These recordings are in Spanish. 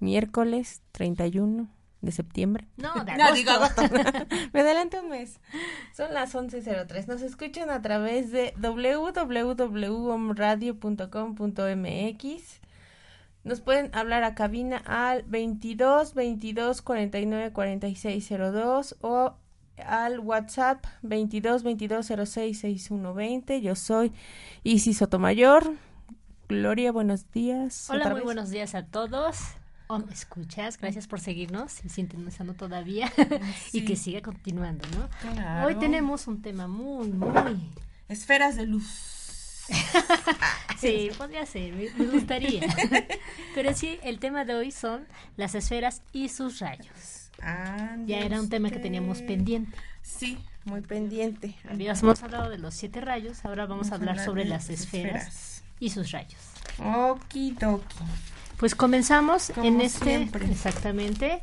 Miércoles 31 de septiembre. No, de No, agosto. digo agosto. Me adelanto un mes. Son las 11.03. Nos escuchan a través de www.omradio.com.mx. Nos pueden hablar a cabina al 22 22 49 46 02 o al WhatsApp 22 22 06 61 20. Yo soy Isis Sotomayor. Gloria, buenos días. Hola, muy vez. buenos días a todos. Oh, ¿me escuchas? Gracias por seguirnos y sintonizando todavía y que siga continuando, ¿no? Claro. Hoy tenemos un tema muy, muy... Esferas de luz. Sí, podría ser, me, me gustaría. Pero sí, el tema de hoy son las esferas y sus rayos. Ande Ya era un tema que teníamos pendiente. Sí, muy pendiente. Habíamos hablado de los siete rayos, ahora vamos, a hablar sobre las esferas, y sus rayos. Okidoki. Pues comenzamos Como en este, siempre. exactamente,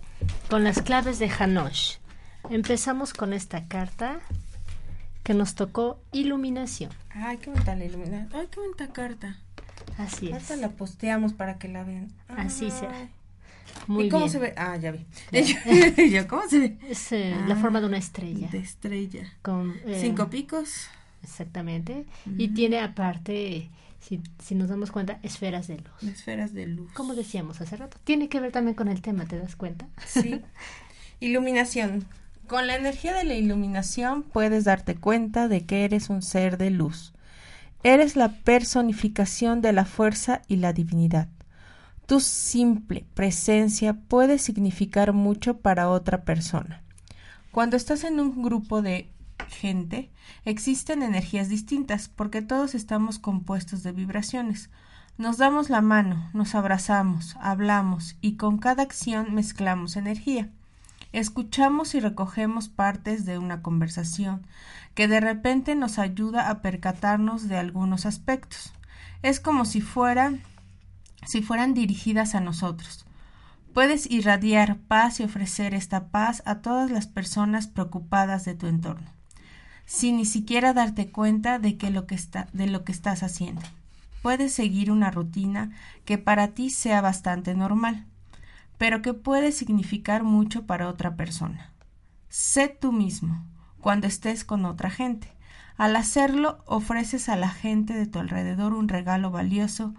con las claves de Hanosh. Empezamos con esta carta que nos tocó iluminación. Ay, qué bonita la iluminación. Ay, qué bonita carta. Así es. Hasta la posteamos para que la vean. Así Ay. será. Muy ¿Y cómo bien. se ve? Ah, ya vi. Yo, ¿cómo se ve? Es eh, la Ah, forma de una estrella. De estrella. Con, eh, Cinco picos. Exactamente. Y tiene aparte, si, si nos damos cuenta, esferas de luz. Esferas de luz. Como decíamos hace rato. Tiene que ver también con el tema, ¿te das cuenta? Sí. Iluminación. Con la energía de la iluminación puedes darte cuenta de que eres un ser de luz. Eres la personificación de la fuerza y la divinidad. Tu simple presencia puede significar mucho para otra persona. Cuando estás en un grupo de gente, existen energías distintas porque todos estamos compuestos de vibraciones. Nos damos la mano, nos abrazamos, hablamos y con cada acción mezclamos energía. Escuchamos y recogemos partes de una conversación que de repente nos ayuda a percatarnos de algunos aspectos. Es como si fuera si fueran dirigidas a nosotros. Puedes irradiar paz y ofrecer esta paz a todas las personas preocupadas de tu entorno, sin ni siquiera darte cuenta de, que lo que está, de lo que estás haciendo. Puedes seguir una rutina que para ti sea bastante normal, pero que puede significar mucho para otra persona. Sé tú mismo cuando estés con otra gente. Al hacerlo, ofreces a la gente de tu alrededor un regalo valioso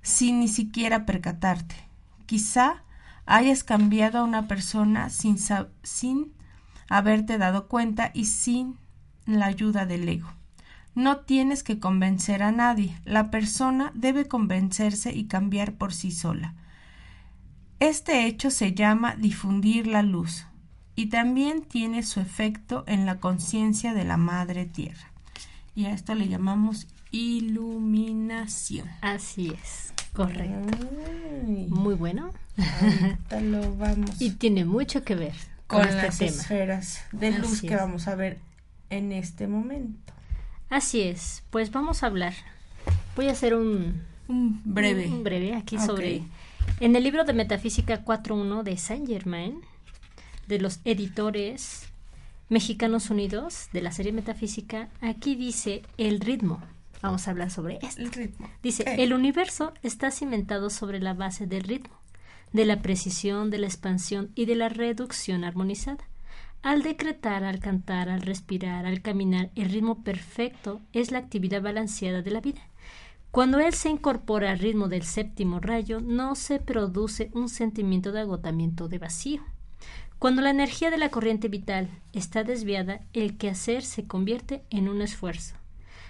sin ni siquiera percatarte. Quizá hayas cambiado a una persona sin, sin haberte dado cuenta y sin la ayuda del ego. No tienes que convencer a nadie. La persona debe convencerse y cambiar por sí sola. Este hecho se llama difundir la luz y también tiene su efecto en la conciencia de la Madre Tierra. Y a esto le llamamos iluminación. Así es. Correcto. Ay, Muy bueno. ahorita lo vamos Y tiene mucho que ver con, con este las tema. esferas de luz Así que es. vamos a ver en este momento. Así es. Pues vamos a hablar. Voy a hacer un Un breve. un breve aquí sobre en el libro de Metafísica 4.1 de Saint Germain de los editores Mexicanos Unidos de la serie Metafísica, aquí dice el ritmo. Vamos a hablar sobre esto. El ritmo. Dice, el universo está cimentado sobre la base del ritmo, de la precisión, de la expansión y de la reducción armonizada. Al decretar, al cantar, al respirar, al caminar, el ritmo perfecto es la actividad balanceada de la vida. Cuando él se incorpora al ritmo del séptimo rayo, no se produce un sentimiento de agotamiento de vacío. Cuando la energía de la corriente vital está desviada, el quehacer se convierte en un esfuerzo.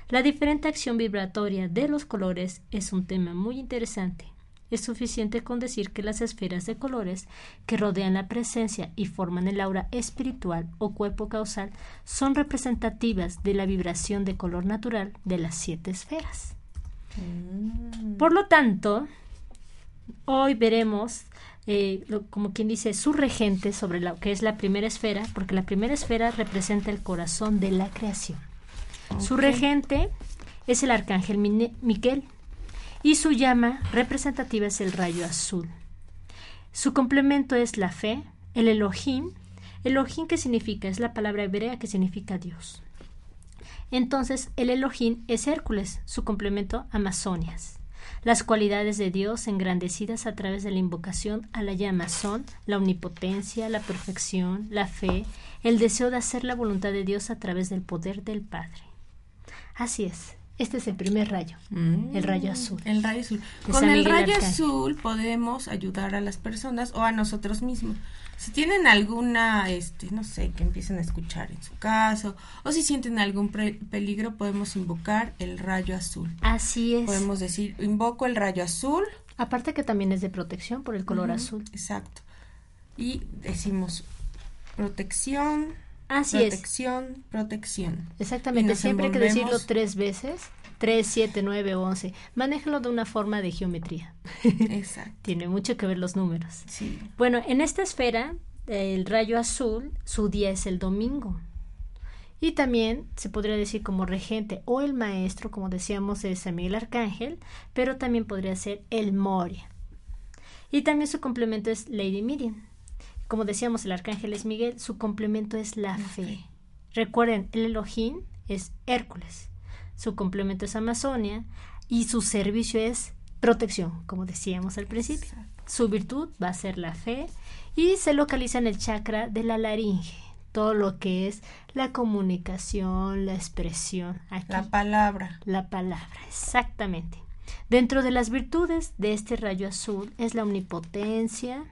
La diferente acción vibratoria de los colores es un tema muy interesante. Es suficiente con decir que las esferas de colores que rodean la presencia y forman el aura espiritual o cuerpo causal son representativas de la vibración de color natural de las siete esferas. Mm. Por lo tanto, hoy veremos, eh, como quien dice, su regente sobre lo que es la primera esfera, porque la primera esfera representa el corazón de la creación. Su regente es el arcángel Miquel y su llama representativa es el rayo azul. Su complemento es la fe, el Elohim. Elohim que significa, es la palabra hebrea que significa Dios. Entonces, el Elohim es Hércules, su complemento Amazonias. Las cualidades de Dios engrandecidas a través de la invocación a la llama son la omnipotencia, la perfección, la fe, el deseo de hacer la voluntad de Dios a través del poder del Padre. Así es. Este es el primer rayo, el rayo azul. El rayo azul. Con el rayo azul podemos ayudar a las personas o a nosotros mismos. Si tienen alguna, este, no sé, que empiecen a escuchar en su caso, o si sienten algún peligro, podemos invocar el rayo azul. Así es. Podemos decir, invoco el rayo azul. Aparte que también es de protección por el color azul. Exacto. Y decimos protección, Así protección, protección. Exactamente, siempre hay que decirlo tres veces, tres, siete, nueve, once. Manéjalo de una forma de geometría. Exacto. Tiene mucho que ver los números. Sí. Bueno, en esta esfera, el rayo azul, su día es el domingo. Y también se podría decir como regente o el maestro, como decíamos, es San Miguel Arcángel, pero también podría ser el Moria. Y también su complemento es Lady Miriam. Como decíamos, el arcángel es Miguel, su complemento es la, fe. Recuerden, el Elohim es Hércules, su complemento es Amazonia y su servicio es protección, como decíamos al principio. Su virtud va a ser la fe y se localiza en el chakra de la laringe, todo lo que es la comunicación, la expresión. la palabra. La palabra, exactamente. Dentro de las virtudes de este rayo azul es la omnipotencia,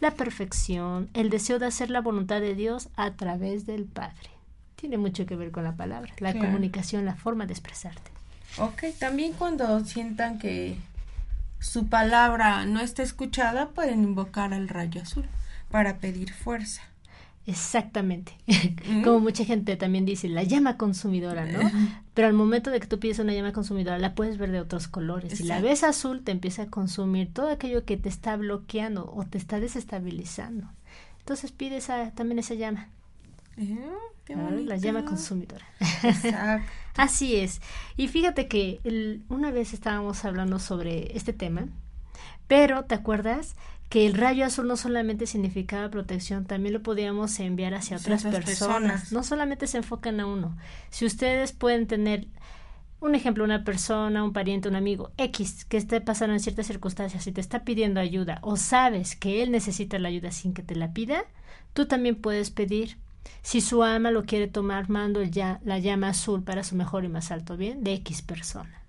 la perfección, el deseo de hacer la voluntad de Dios a través del Padre. Tiene mucho que ver con la palabra, la comunicación, la forma de expresarte. Ok, también cuando sientan que su palabra no está escuchada, pueden invocar al rayo azul para pedir fuerza. Exactamente. Como mucha gente también dice, la llama consumidora, ¿no? Pero al momento de que tú pides una llama consumidora, la puedes ver de otros colores. Si la ves azul, te empieza a consumir todo aquello que te está bloqueando o te está desestabilizando. Entonces pides también esa llama. Eh, la llama consumidora. Así es. Y fíjate que una vez estábamos hablando sobre este tema, pero ¿te acuerdas? Que el rayo azul no solamente significaba protección, también lo podíamos enviar hacia otras, personas. No solamente se enfocan a uno. Si ustedes pueden tener un ejemplo, una persona, un pariente, un amigo X que esté pasando en ciertas circunstancias y te está pidiendo ayuda o sabes que él necesita la ayuda sin que te la pida, tú también puedes pedir. Si su ama lo quiere tomar, mando ya la llama azul para su mejor y más alto bien de X persona.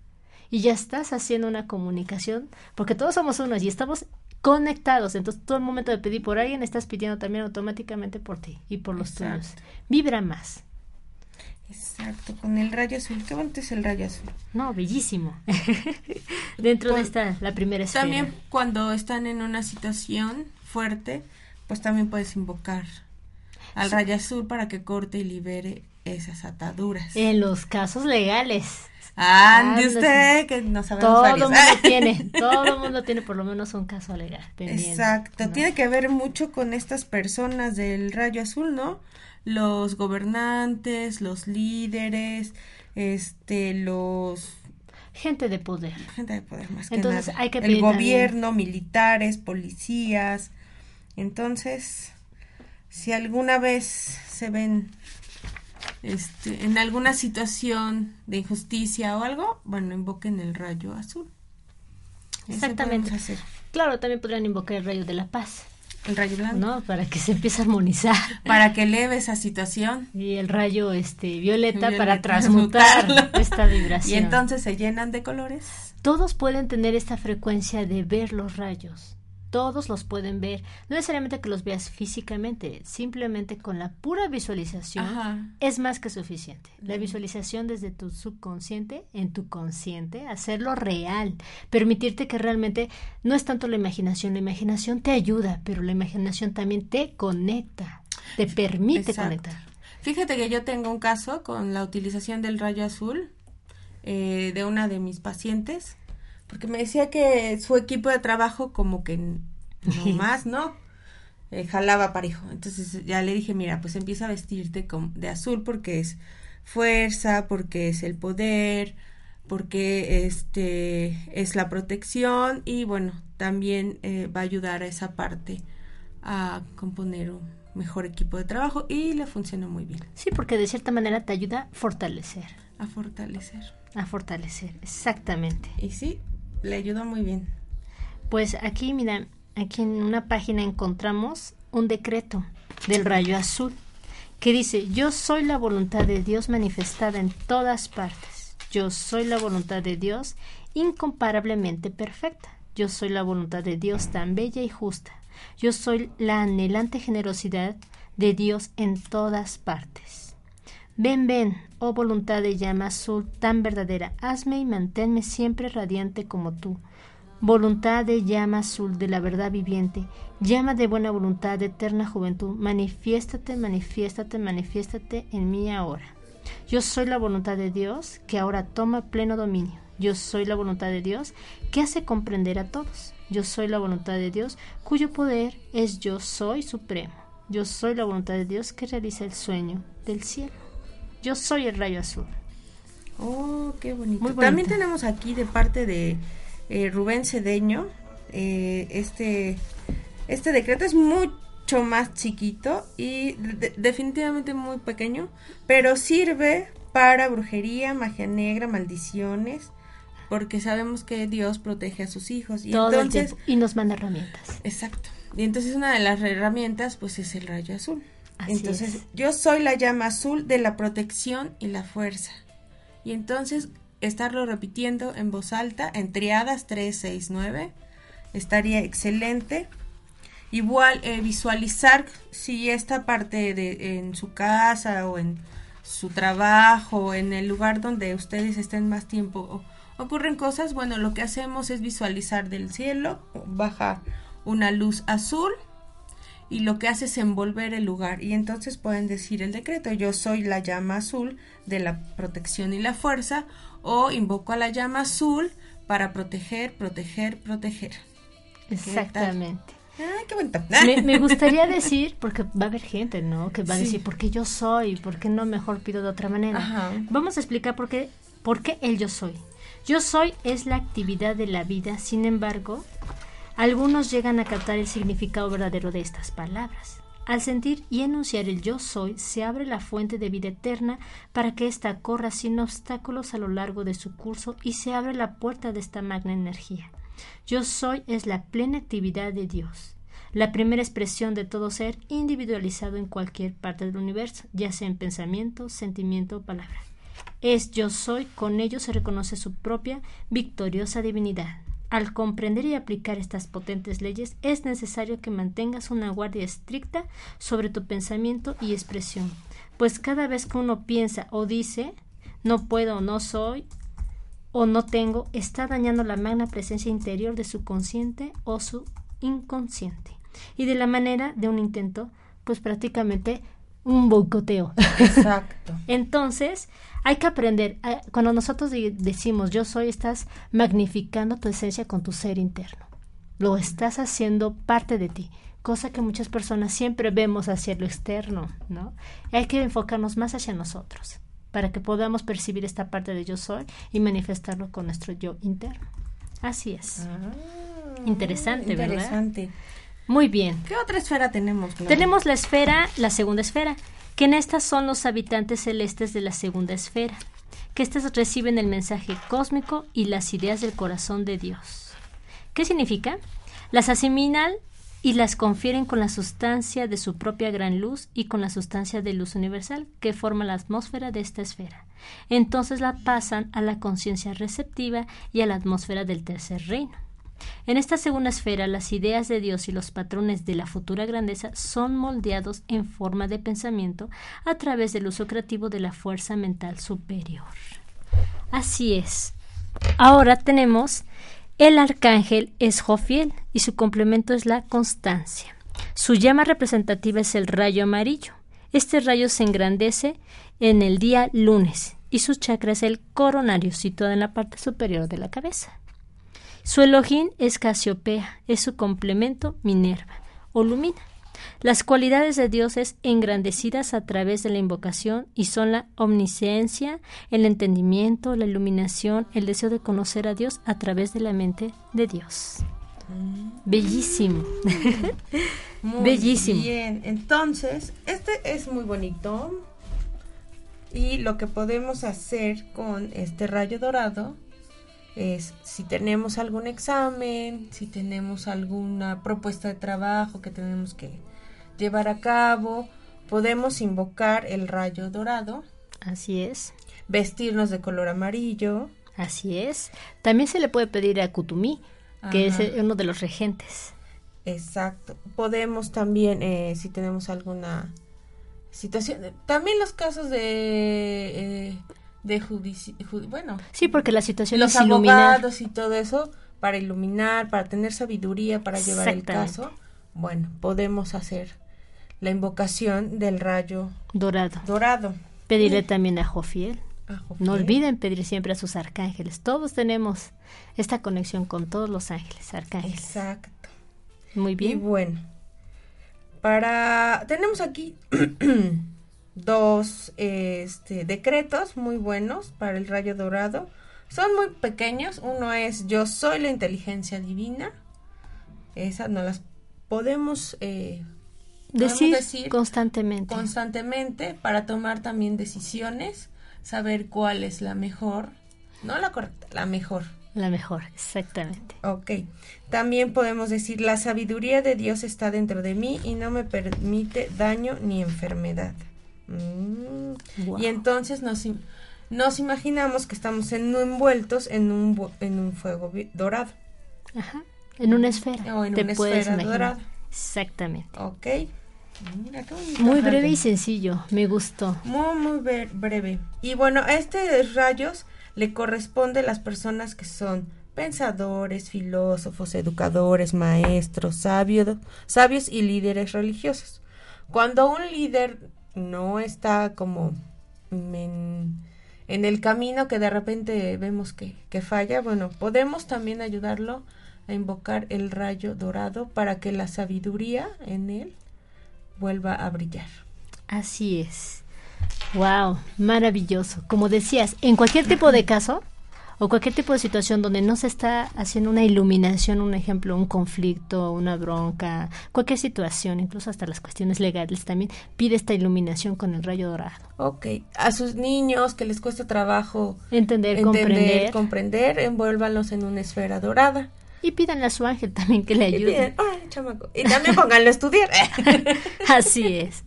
Y ya estás haciendo una comunicación, porque todos somos unos y estamos conectados. Entonces, todo el momento de pedir por alguien, estás pidiendo también automáticamente por ti y por los tuyos. Vibra más. Exacto, con el rayo azul. Qué bonito es el rayo azul. No, bellísimo. Dentro de esta, la primera esfera. También cuando están en una situación fuerte, pues también puedes invocar al rayo azul para que corte y libere esas ataduras. En los casos legales. Ande usted, que no sabemos Todo el mundo tiene, todo el mundo tiene por lo menos un caso legal. Exacto, tiene que ver mucho con estas personas del rayo azul, ¿no? Los gobernantes, los líderes, este, los gente de poder. Gente de poder más Entonces, que nada. Hay que El gobierno, militares, policías. Entonces, si alguna vez se ven este, en alguna situación de injusticia o algo, bueno, invoquen el rayo azul. Exactamente. Claro, también podrían invocar el rayo de la paz. El rayo blanco. ¿No? Para que se empiece a armonizar. Para que eleve esa situación. Y el rayo este violeta, para transmutar esta vibración. Y entonces se llenan de colores. Todos pueden tener esta frecuencia de ver los rayos todos los pueden ver. No necesariamente que los veas físicamente, simplemente con la pura visualización es más que suficiente. La visualización desde tu subconsciente, en tu consciente, hacerlo real, permitirte que realmente no es tanto la imaginación, la imaginación te ayuda, pero la imaginación también te conecta, te permite conectar. Fíjate que yo tengo un caso con la utilización del rayo azul eh, de una de mis pacientes porque me decía que su equipo de trabajo como que no más, ¿no? Eh, jalaba parejo. Entonces ya le dije, mira, pues empieza a vestirte de azul porque es fuerza, porque es el poder, porque este es la protección y bueno, también eh, va a ayudar a esa parte a componer un mejor equipo de trabajo y le funcionó muy bien. Sí, porque de cierta manera te ayuda a fortalecer. A fortalecer. A fortalecer, exactamente. Y sí, le ayudó muy bien. Pues aquí, mira, aquí en una página encontramos un decreto del rayo azul que dice, yo soy la voluntad de Dios manifestada en todas partes. Yo soy la voluntad de Dios incomparablemente perfecta. Yo soy la voluntad de Dios tan bella y justa. Yo soy la anhelante generosidad de Dios en todas partes. Ven, ven, oh voluntad de llama azul tan verdadera, hazme y manténme siempre radiante como tú. Voluntad de llama azul de la verdad viviente, llama de buena voluntad de eterna juventud, manifiéstate, manifiéstate, manifiéstate en mí ahora. Yo soy la voluntad de Dios que ahora toma pleno dominio. Yo soy la voluntad de Dios que hace comprender a todos. Yo soy la voluntad de Dios cuyo poder es yo soy supremo. Yo soy la voluntad de Dios que realiza el sueño del cielo. Yo soy el rayo azul. Oh, qué bonito. También tenemos aquí de parte de eh, Rubén Cedeño, eh, este, este decreto es mucho más chiquito y definitivamente muy pequeño, pero sirve para brujería, magia negra, maldiciones, porque sabemos que Dios protege a sus hijos y entonces y nos manda herramientas. Exacto. Y entonces una de las herramientas pues es el rayo azul. Entonces, yo soy la llama azul de la protección y la fuerza. Y entonces, estarlo repitiendo en voz alta, en triadas 3, 6, 9, estaría excelente. Igual, eh, visualizar si esta parte de en su casa o en su trabajo, en el lugar donde ustedes estén más tiempo, ocurren cosas, bueno, lo que hacemos es visualizar del cielo, baja una luz azul y lo que hace es envolver el lugar y entonces pueden decir el decreto yo soy la llama azul de la protección y la fuerza o invoco a la llama azul para proteger, proteger, proteger. Exactamente. Ay, qué bonito. Me, gustaría decir, porque va a haber gente, ¿no? Que va a decir, ¿por qué yo soy? ¿Por qué no mejor pido de otra manera? Vamos a explicar por qué, por qué el yo soy. Yo soy es la actividad de la vida, sin embargo, algunos llegan a captar el significado verdadero de estas palabras. Al sentir y enunciar el yo soy, se abre la fuente de vida eterna para que ésta corra sin obstáculos a lo largo de su curso y se abre la puerta de esta magna energía. Yo soy es la plena actividad de Dios, la primera expresión de todo ser individualizado en cualquier parte del universo, ya sea en pensamiento, sentimiento o palabra. Es yo soy, con ello se reconoce su propia victoriosa divinidad. Al comprender y aplicar estas potentes leyes es necesario que mantengas una guardia estricta sobre tu pensamiento y expresión, pues cada vez que uno piensa o dice no puedo, no soy o no tengo, está dañando la magna presencia interior de su consciente o su inconsciente. Y de la manera de un intento, pues prácticamente un boicoteo. Exacto. Entonces, hay que aprender. Cuando nosotros decimos yo soy, estás magnificando tu esencia con tu ser interno. Lo estás haciendo parte de ti, cosa que muchas personas siempre vemos hacia lo externo, ¿no? Hay que enfocarnos más hacia nosotros para que podamos percibir esta parte de yo soy y manifestarlo con nuestro yo interno. Así es. Ah, interesante, interesante, ¿verdad? Muy bien. ¿Qué otra esfera tenemos? Tenemos la esfera, la segunda esfera, que en estas son los habitantes celestes de la segunda esfera, que éstas reciben el mensaje cósmico y las ideas del corazón de Dios. ¿Qué significa? Las asimilan y las confieren con la sustancia de su propia gran luz y con la sustancia de luz universal que forma la atmósfera de esta esfera. Entonces la pasan a la conciencia receptiva y a la atmósfera del tercer reino. En esta segunda esfera, las ideas de Dios y los patrones de la futura grandeza son moldeados en forma de pensamiento a través del uso creativo de la fuerza mental superior. Así es. Ahora tenemos el arcángel es Jofiel y su complemento es la constancia. Su llama representativa es el rayo amarillo. Este rayo se engrandece en el día lunes y su chakra es el coronario situado en la parte superior de la cabeza. Su Elohim es Casiopea, es su complemento Minerva o Lumina. Las cualidades de Dios es engrandecidas a través de la invocación y son la omnisciencia, el entendimiento, la iluminación, el deseo de conocer a Dios a través de la mente de Dios. Mm. Bellísimo. Bellísimo. Bien, entonces, este es muy bonito. Y lo que podemos hacer con este rayo dorado es si tenemos algún examen, si tenemos alguna propuesta de trabajo que tenemos que llevar a cabo, podemos invocar el rayo dorado. Así es. Vestirnos de color amarillo. Así es. También se le puede pedir a Kutumi, que es uno de los regentes. Exacto. Podemos también, eh, si tenemos alguna situación, también los casos de... Eh, de judici bueno. Sí porque la situación los abogados y todo eso para iluminar para tener sabiduría para llevar el caso bueno podemos hacer la invocación del rayo dorado. dorado. Pedirle también a Jofiel. No olviden pedir siempre a sus arcángeles. Todos tenemos esta conexión con todos los ángeles arcángeles. Exacto. Muy bien. y bueno para tenemos aquí dos este, decretos muy buenos para el rayo dorado. Son muy pequeños. Uno es yo soy la inteligencia divina. Esas no las podemos, eh, decir, constantemente. Constantemente para tomar también decisiones, saber cuál es la mejor, no la correcta, la mejor. La mejor, exactamente. Ok. También podemos decir, la sabiduría de Dios está dentro de mí y no me permite daño ni enfermedad. Mm. Y entonces nos, nos imaginamos que estamos envueltos en un, en un fuego dorado. Ajá. En una esfera. O en una esfera dorada. Exactamente. Ok. muy breve y sencillo, me gustó. Muy, muy breve. Y bueno, a este rayos le corresponde a las personas que son pensadores, filósofos, educadores, maestros, sabios, sabios y líderes religiosos. Cuando un líder no está como en, el camino que de repente vemos que, que falla, bueno, podemos también ayudarlo a invocar el rayo dorado para que la sabiduría en él vuelva a brillar. Así es. Wow, maravilloso. Como decías, en cualquier tipo de caso, o cualquier tipo de situación donde no se está haciendo una iluminación, un ejemplo, un conflicto, una bronca, cualquier situación, incluso hasta las cuestiones legales también, pide esta iluminación con el rayo dorado. Ok, a sus niños que les cuesta trabajo entender, comprender, comprender, envuélvanlos en una esfera dorada. Y pídanle a su ángel también que le ayude. Y, también pónganlo a estudiar. Así es.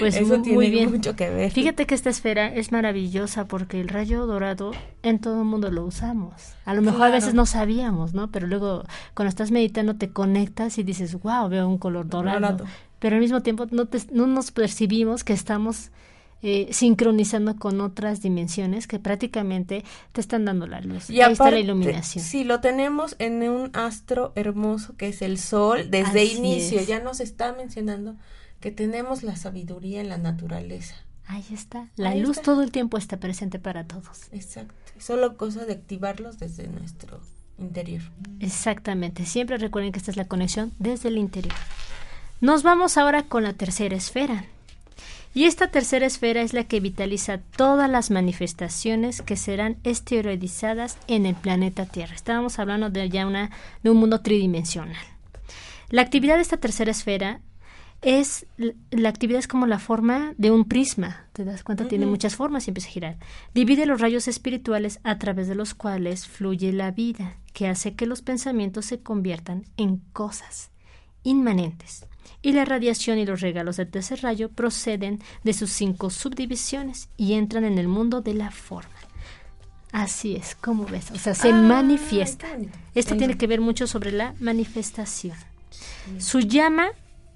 Pues Eso tiene bien. mucho que ver. Fíjate que esta esfera es maravillosa porque el rayo dorado en todo el mundo lo usamos. A lo mejor a veces no sabíamos, ¿no? Pero luego cuando estás meditando te conectas y dices, wow, veo un color dorado. Pero al mismo tiempo no, no nos percibimos que estamos eh, sincronizando con otras dimensiones que prácticamente te están dando la luz. Y Ahí está la iluminación. Si lo tenemos en un astro hermoso que es el sol, desde inicio ya nos está mencionando que tenemos la sabiduría en la naturaleza. Ahí está. La luz todo el tiempo está presente para todos. Exacto. Solo cosa de activarlos desde nuestro interior. Exactamente. Siempre recuerden que esta es la conexión desde el interior. Nos vamos ahora con la tercera esfera, y esta tercera esfera es la que vitaliza todas las manifestaciones que serán esteroidizadas en el planeta Tierra. Estábamos hablando de ya una, de un mundo tridimensional. La actividad de esta tercera esfera es la actividad es como la forma de un prisma. Te das cuenta, tiene muchas formas y empieza a girar. Divide los rayos espirituales a través de los cuales fluye la vida, que hace que los pensamientos se conviertan en cosas inmanentes y la radiación y los regalos del tercer rayo proceden de sus cinco subdivisiones y entran en el mundo de la forma. Así es, ¿cómo ves? O sea, se manifiesta. Esto tiene que ver mucho sobre la manifestación. Su llama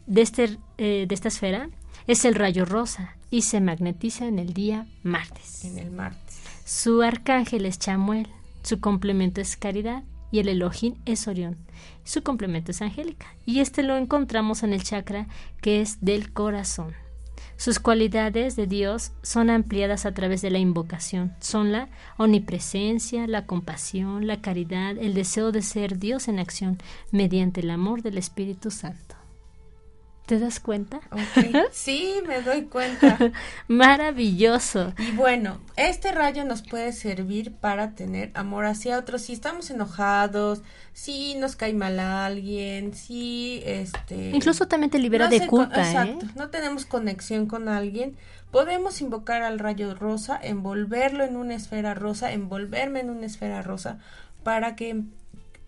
de, este, eh, de esta esfera es el rayo rosa y se magnetiza en el día martes. En el martes. Su arcángel es Chamuel, su complemento es Caridad y el Elohim es Orión. Su complemento es Angélica. Y este lo encontramos en el chakra que es del corazón. Sus cualidades de Dios son ampliadas a través de la invocación. Son la omnipresencia, la compasión, la caridad, el deseo de ser Dios en acción mediante el amor del Espíritu Santo. ¿Te das cuenta? Sí, me doy cuenta. Maravilloso. Y bueno, este rayo nos puede servir para tener amor hacia otros. Si estamos enojados, si nos cae mal a alguien, si este... Incluso también te libera de culpa. ¿eh? Exacto, no tenemos conexión con alguien. Podemos invocar al rayo rosa, envolverlo en una esfera rosa, envolverme en una esfera rosa para que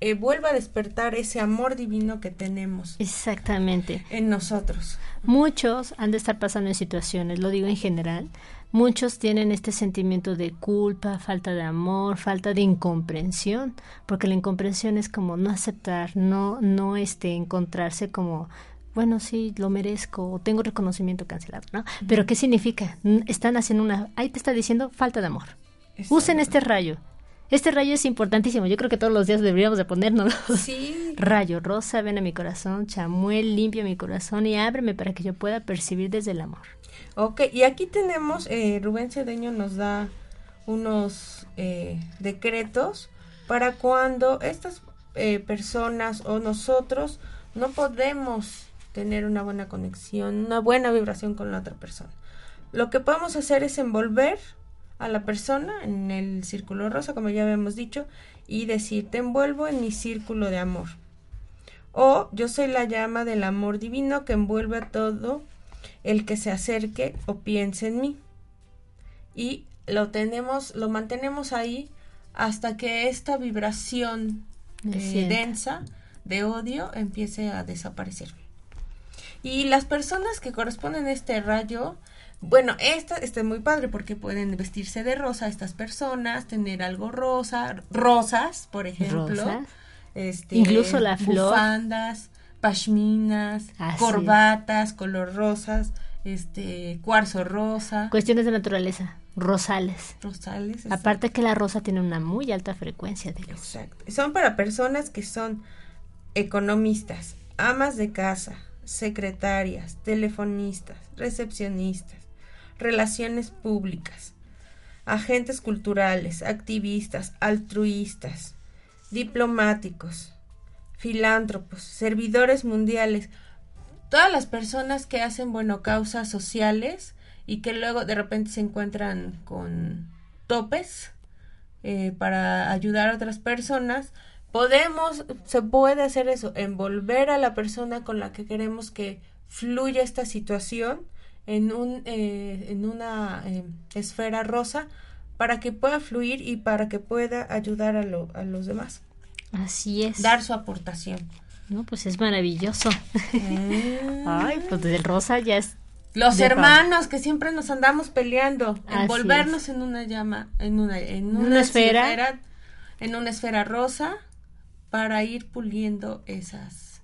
eh, vuelva a despertar ese amor divino que tenemos. Exactamente. En nosotros. Muchos han de estar pasando en situaciones, lo digo en general, muchos tienen este sentimiento de culpa, falta de amor, falta de incomprensión, porque la incomprensión es como no aceptar, no, no este, encontrarse como bueno, sí, lo merezco, o tengo reconocimiento cancelado, ¿no? Pero ¿qué significa? Están haciendo una, ahí te está diciendo falta de amor. Usen este rayo, este rayo es importantísimo. Yo creo que todos los días deberíamos de ponernos. Sí. Rayo rosa, ven a mi corazón. Chamuel, limpia mi corazón y ábreme para que yo pueda percibir desde el amor. Ok, y aquí tenemos, eh, Rubén Cedeño nos da unos eh, decretos para cuando estas eh, personas o nosotros no podemos tener una buena conexión, una buena vibración con la otra persona. Lo que podemos hacer es envolver a la persona en el círculo rosa, como ya habíamos dicho, y decir, te envuelvo en mi círculo de amor. O yo soy la llama del amor divino que envuelve a todo el que se acerque o piense en mí. Y lo tenemos, lo mantenemos ahí hasta que esta vibración eh, densa de odio empiece a desaparecer. Y las personas que corresponden a este rayo bueno, esta está muy padre porque pueden vestirse de rosa estas personas, tener algo rosa, rosas, por ejemplo. Este, Incluso la flor. Bufandas, pashminas, corbatas, color rosas, este, cuarzo rosa. Cuestiones de naturaleza, rosales. Rosales. Aparte que la rosa tiene una muy alta frecuencia de luz. Exacto. Son para personas que son economistas, amas de casa, secretarias, telefonistas, recepcionistas relaciones públicas, agentes culturales, activistas, altruistas, diplomáticos, filántropos, servidores mundiales, todas las personas que hacen, bueno, causas sociales y que luego de repente se encuentran con topes eh, para ayudar a otras personas, podemos, se puede hacer eso, envolver a la persona con la que queremos que fluya esta situación en, un, eh, en una eh, esfera rosa para que pueda fluir y para que pueda ayudar a, lo, a los demás. Así es. Dar su aportación. No, pues es maravilloso. Ah. Ay, pues el rosa ya es. Los hermanos que siempre nos andamos peleando, envolvernos en una llama, en una, en una, esfera, en una esfera rosa, para ir puliendo esas.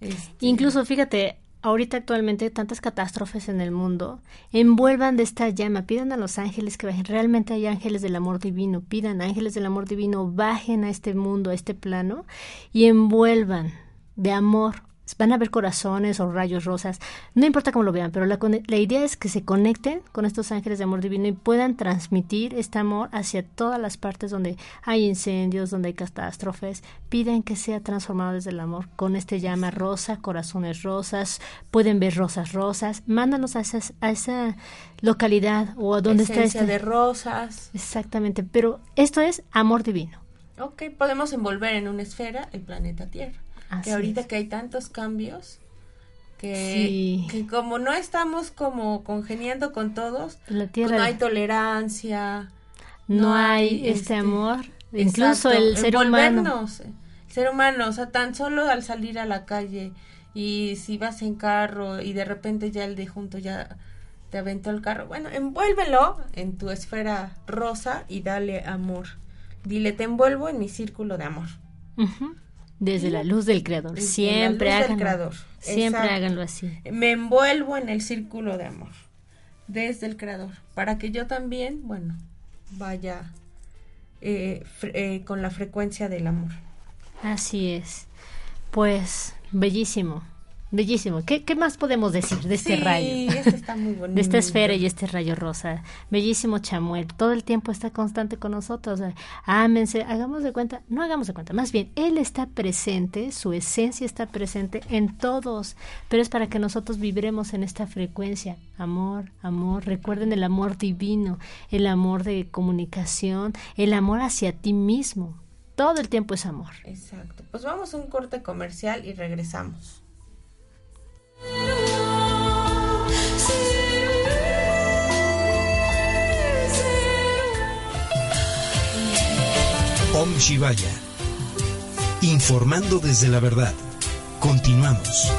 Este, Incluso, fíjate, ahorita actualmente tantas catástrofes en el mundo, envuelvan de esta llama, pidan a los ángeles que bajen, realmente hay ángeles del amor divino, pidan ángeles del amor divino, bajen a este mundo, a este plano y envuelvan de amor van a ver corazones o rayos rosas, no importa cómo lo vean, pero la, la, idea es que se conecten con estos ángeles de amor divino y puedan transmitir este amor hacia todas las partes donde hay incendios, donde hay catástrofes, piden que sea transformado desde el amor con este llama rosa, corazones rosas, pueden ver rosas rosas, mándanos a, a esa localidad o a donde está este de rosas. Exactamente, pero esto es amor divino. Ok, podemos envolver en una esfera el planeta Tierra que ahorita que hay tantos cambios, que, que, como no estamos como congeniando con todos, la tierra, no hay tolerancia, no, hay, este, este, amor, incluso el ser humano. El ser humano, o sea, tan solo al salir a la calle y si vas en carro y de repente ya el de junto ya te aventó el carro. Bueno, envuélvelo en tu esfera rosa y dale amor. Dile, te envuelvo en mi círculo de amor. Desde la luz del creador. siempre háganlo. Siempre háganlo así. Me envuelvo en el círculo de amor. Desde el creador. Para que yo también, bueno, vaya eh, eh, con la frecuencia del amor. Así es. Pues, bellísimo. Bellísimo. ¿Qué, ¿Qué, más podemos decir de este rayo? Este está muy bonito. De esta esfera y este rayo rosa. Bellísimo Chamuel. Todo el tiempo está constante con nosotros. Ámense, hagamos de cuenta, no hagamos de cuenta, más bien, Él está presente, su esencia está presente en todos, pero es para que nosotros vibremos en esta frecuencia. Amor, amor. Recuerden el amor divino, el amor de comunicación, el amor hacia ti mismo. Todo el tiempo es amor. Exacto. Pues vamos a un corte comercial y regresamos. Om Shivaya. Informando desde la verdad. Continuamos.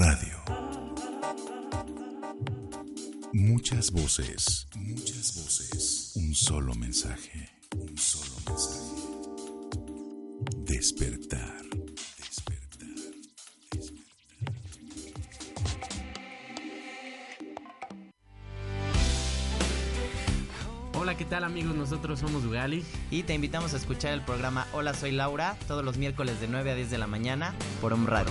Radio. Muchas voces, muchas voces. Un solo mensaje, un solo mensaje. Despertar, despertar, despertar. Hola, ¿qué tal amigos? Nosotros somos Ugali. Y te invitamos a escuchar el programa Hola, soy Laura, todos los miércoles de 9 a 10 de la mañana por Un Radio.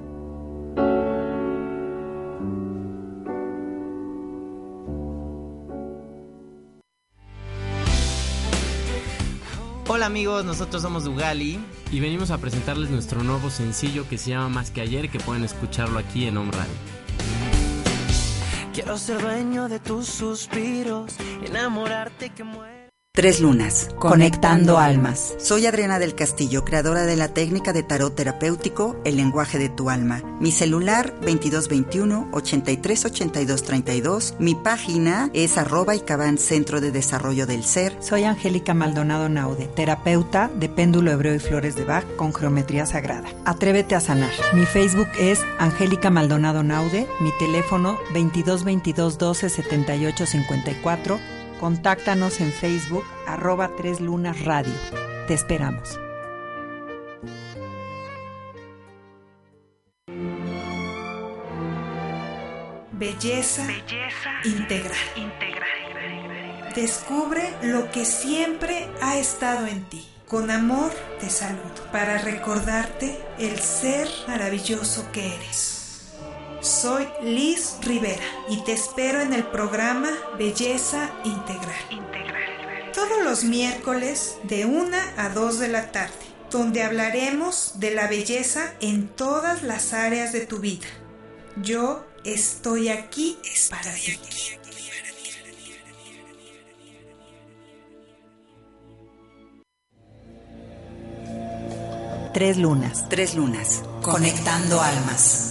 Hola amigos, nosotros somos Ugali. Y venimos a presentarles nuestro nuevo sencillo que se llama Más que ayer, que pueden escucharlo aquí en Home Radio. Quiero ser dueño de tus suspiros, enamorarte que mueras. Tres lunas, conectando almas. Soy Adriana del Castillo, creadora de la técnica de tarot terapéutico El lenguaje de tu alma. Mi celular 2221-838232. Mi página es arroba y cabán Centro de Desarrollo del Ser. Soy Angélica Maldonado Naude, terapeuta de péndulo hebreo y flores de Bach con geometría sagrada. Atrévete a sanar. Mi Facebook es Angélica Maldonado Naude, mi teléfono 2222 12 78 54 Contáctanos en Facebook arroba Tres Lunas Radio. Te esperamos. Belleza, integral. Descubre lo que siempre ha estado en ti. Con amor te saludo para recordarte el ser maravilloso que eres. Soy Liz Rivera y te espero en el programa Belleza Integral. Todos los miércoles de 1 a 2 de la tarde, donde hablaremos de la belleza en todas las áreas de tu vida. Yo estoy aquí para ti. Tres lunas. Tres lunas, conectando almas.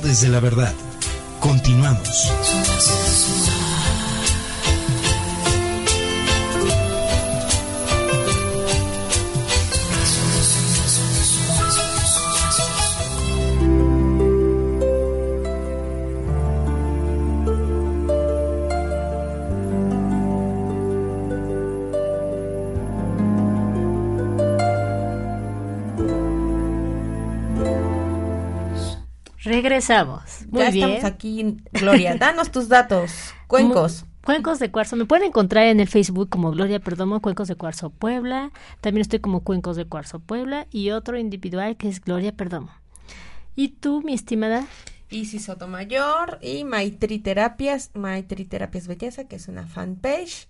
Desde la verdad. Continuamos. Regresamos. Muy ya bien. estamos aquí, Gloria. Danos tus datos. Cuencos. Cuencos de Cuarzo. Me pueden encontrar en el Facebook como Gloria Perdomo, Cuencos de Cuarzo Puebla. También estoy como Cuencos de Cuarzo Puebla y otro individual que es Gloria Perdomo. ¿Y tú, mi estimada? Isis Sotomayor y Maitri Terapias, Maitri Terapias Belleza, que es una fanpage.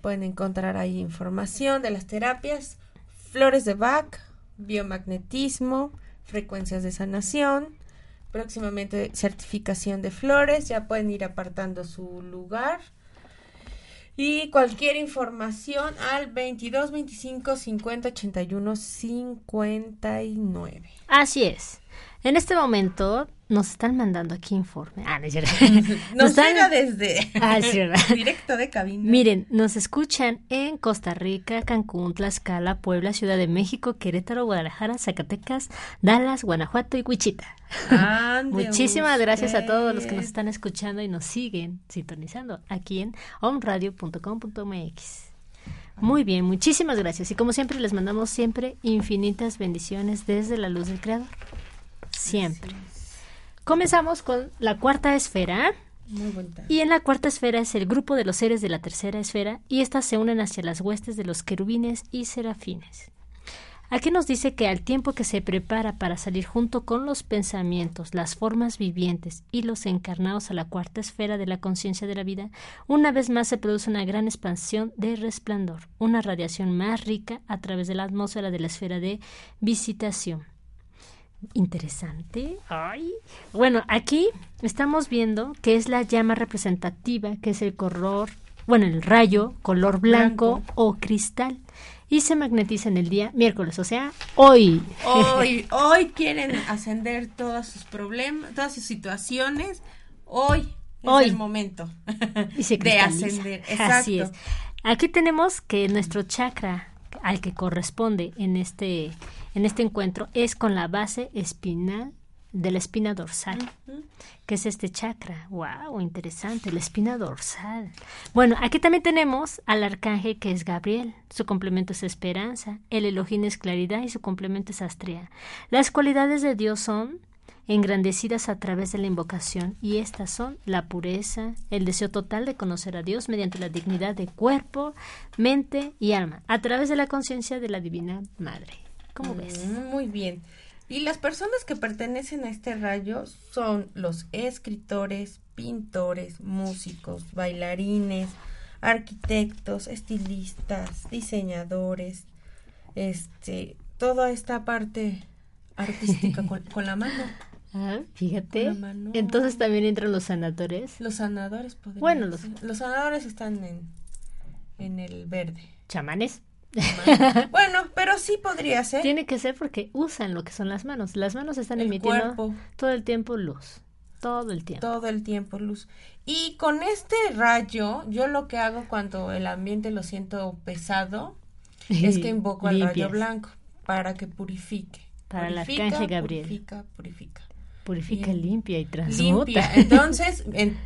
Pueden encontrar ahí información de las terapias, flores de Bach, biomagnetismo, frecuencias de sanación, próximamente certificación de flores, ya pueden ir apartando su lugar. Y cualquier información al 22 25 50 81 59. Así es. En este momento nos están mandando aquí informe. Ah, no es. Nos están- llega desde Ah, directo de cabina. Miren, nos escuchan en Costa Rica, Cancún, Tlaxcala, Puebla, Ciudad de México, Querétaro, Guadalajara, Zacatecas, Dallas, Guanajuato y Wichita. Muchísimas gracias a todos los que nos están escuchando y nos siguen sintonizando aquí en omradio.com.mx. Muy bien, muchísimas gracias. Y como siempre, les mandamos siempre infinitas bendiciones desde la luz del Creador. Siempre. Comenzamos con la cuarta esfera. Muy bonita. Y en la cuarta esfera es el grupo de los seres de la tercera esfera y estas se unen hacia las huestes de los querubines y serafines. Aquí nos dice que al tiempo que se prepara para salir junto con los pensamientos, las formas vivientes y los encarnados a la cuarta esfera de la conciencia de la vida, una vez más se produce una gran expansión de resplandor, una radiación más rica a través de la atmósfera de la esfera de visitación. Interesante. Ay. Bueno, aquí estamos viendo que es la llama representativa, que es el color, bueno, el rayo color blanco, o cristal. Y se magnetiza en el día miércoles, o sea, hoy. Hoy, hoy quieren ascender todos sus problemas, todas sus situaciones. Hoy es Hoy. el momento y se de ascender. Así es. Exacto. Aquí tenemos que nuestro chakra al que corresponde en este en este encuentro es con la base espinal de la espina dorsal, que es este chakra. Wow, interesante, la espina dorsal. Bueno, aquí también tenemos al arcángel que es Gabriel. Su complemento es esperanza, el Elohim es claridad y su complemento es astrea. Las cualidades de Dios son engrandecidas a través de la invocación y estas son la pureza, el deseo total de conocer a Dios mediante la dignidad de cuerpo, mente y alma, a través de la conciencia de la Divina Madre. ¿Cómo ves? Mm, Muy bien. Y las personas que pertenecen a este rayo son los escritores, pintores, músicos, bailarines, arquitectos, estilistas, diseñadores, este, toda esta parte artística con, con la mano. Ah, fíjate. Con la mano. Entonces también entran los sanadores. Los sanadores podrían Bueno, los- ser. los sanadores están en, en el verde. Chamanes. bueno, pero sí podría ser. Tiene que ser porque usan lo que son las manos. Las manos están El emitiendo cuerpo. todo el tiempo luz. Todo el tiempo. todo el tiempo luz. Y con este rayo, yo lo que hago cuando el ambiente lo siento pesado es que invoco al rayo blanco para que purifique. Para el Purifica, arcángel Gabriel. Purifica, purifica. Purifica, Bien. limpia y transmuta. Limpia. Entonces, en-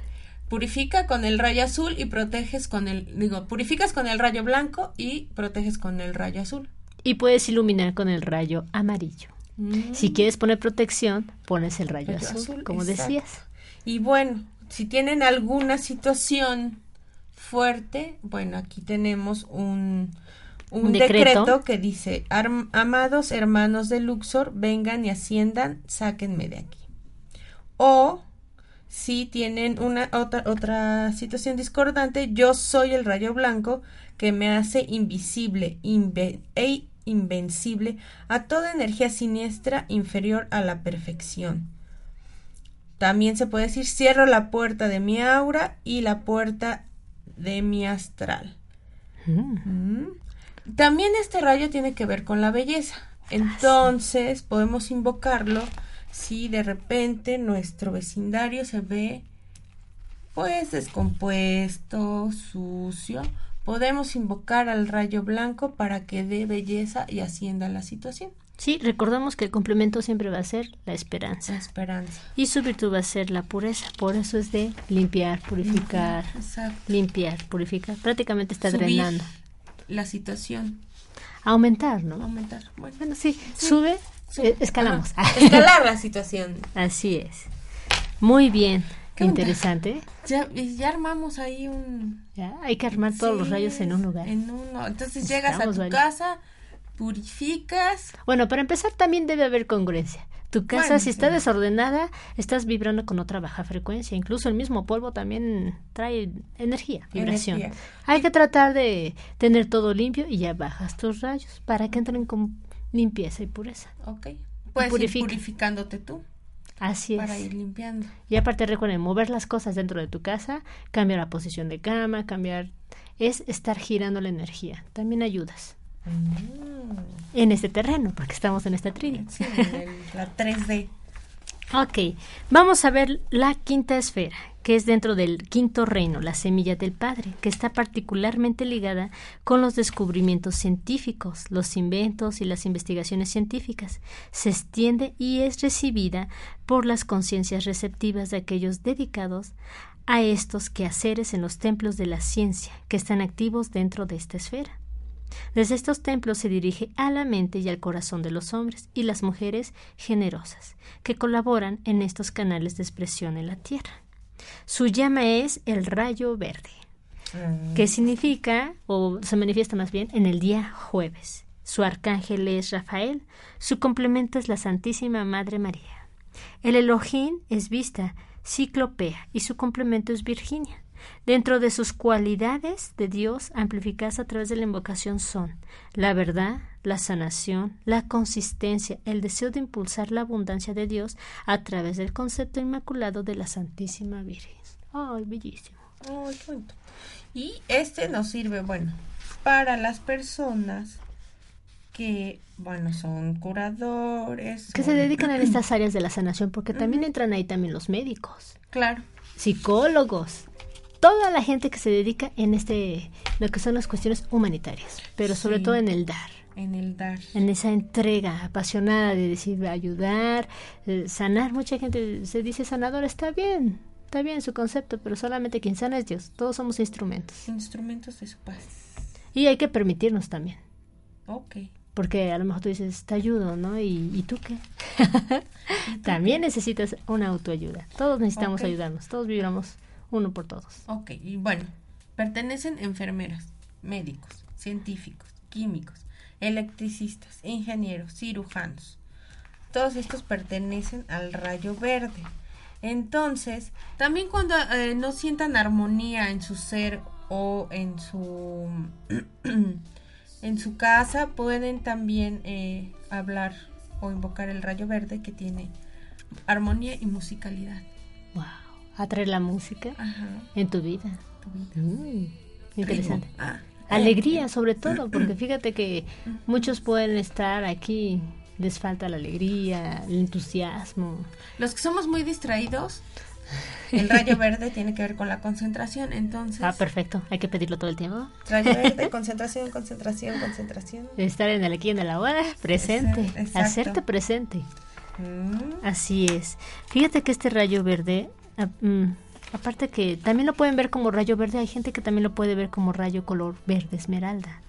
purifica con el rayo azul y proteges con el, digo, purificas con el rayo blanco y proteges con el rayo azul. Y puedes iluminar con el rayo amarillo. Mm. Si quieres poner protección, pones el rayo, Rayo azul, azul, como exacto. decías. Y bueno, si tienen alguna situación fuerte, bueno, aquí tenemos un, un, decreto. decreto. que dice, "Arm- amados hermanos de Luxor, vengan y asciendan, sáquenme de aquí. O si tienen una otra, otra situación discordante, yo soy el rayo blanco que me hace invisible inve- e invencible a toda energía siniestra inferior a la perfección. También se puede decir cierro la puerta de mi aura y la puerta de mi astral. Mm. También este rayo tiene que ver con la belleza. Entonces podemos invocarlo si de repente nuestro vecindario se ve pues descompuesto, sucio, podemos invocar al rayo blanco para que dé belleza y ascienda la situación. Sí, recordamos que el complemento siempre va a ser la esperanza. La esperanza. Y su virtud va a ser la pureza. Por eso es de limpiar, purificar. Limpiar, purificar. Prácticamente está drenando. La situación. Aumentar, ¿no? Aumentar. Bueno, sí. Sube, eh, escalamos. Escalar la situación. Así es. Muy bien. Qué interesante. Ya, ya armamos ahí un... Ya, hay que armar todos los rayos en un lugar. En uno. Entonces llegas a tu casa purificas. Bueno, para empezar también debe haber congruencia. Tu casa, si está desordenada, estás vibrando con otra baja frecuencia. Incluso el mismo polvo también trae energía, vibración. Hay que tratar de tener todo limpio y ya bajas tus rayos para que entren con limpieza y pureza. Ok. Puedes ir purificándote tú. Así es. Para ir limpiando. Y aparte recuerden, mover las cosas dentro de tu casa, cambiar la posición de cama, cambiar... Es estar girando la energía. También ayudas. Mm. En este terreno, porque estamos en esta trivia. la 3D. Ok, vamos a ver la quinta esfera, que es dentro del quinto reino, la semilla del Padre, que está particularmente ligada con los descubrimientos científicos, los inventos y las investigaciones científicas. Se extiende y es recibida por las conciencias receptivas de aquellos dedicados a estos quehaceres en los templos de la ciencia, que están activos dentro de esta esfera. Desde estos templos se dirige a la mente y al corazón de los hombres y las mujeres generosas, que colaboran en estos canales de expresión en la tierra. Su llama es el rayo verde, mm. que significa, o se manifiesta más bien, en el día jueves. Su arcángel es Rafael, su complemento es la Santísima Madre María. El Elohim es vista, ciclopea, y su complemento es Virginia. Dentro de sus cualidades de Dios amplificadas a través de la invocación son la verdad, la sanación, la consistencia, el deseo de impulsar la abundancia de Dios a través del concepto inmaculado de la Santísima Virgen. ¡Ay, bellísimo! ¡Ay, qué Y este nos sirve, bueno, para las personas que, bueno, son curadores. Que se dedican a estas áreas de la sanación, porque también entran ahí también los médicos. Claro. Psicólogos toda la gente que se dedica en este lo que son las cuestiones humanitarias, pero sobre todo en el dar. En el dar. En esa entrega apasionada de decir ayudar, sanar. Mucha gente se dice sanador, está bien, está bien su concepto, pero solamente quien sana es Dios. Todos somos instrumentos. Instrumentos de su paz. Y hay que permitirnos también. Ok. Porque a lo mejor tú dices, te ayudo, ¿no? ¿Y, tú qué? también necesitas una autoayuda. Todos necesitamos ayudarnos. Todos vibramos uno por todos. Ok, y bueno, pertenecen enfermeras, médicos, científicos, químicos, electricistas, ingenieros, cirujanos. Todos estos pertenecen al rayo verde. Entonces, también cuando eh, no sientan armonía en su ser o en su en su casa, pueden también eh, hablar o invocar el rayo verde que tiene armonía y musicalidad. Atraer la música en tu vida. Mm, interesante. Ah. Alegría sobre todo, porque fíjate que muchos pueden estar aquí, les falta la alegría, el entusiasmo. Los que somos muy distraídos, el rayo verde tiene que ver con la concentración, entonces. Ah, perfecto. Hay que pedirlo todo el tiempo. Rayo verde, concentración, concentración, concentración. Estar en el aquí en el ahora, presente, hacerte presente. Mm. Así es. Fíjate que este rayo verde aparte que también lo pueden ver como rayo verde, hay gente que también lo puede ver como rayo color verde esmeralda.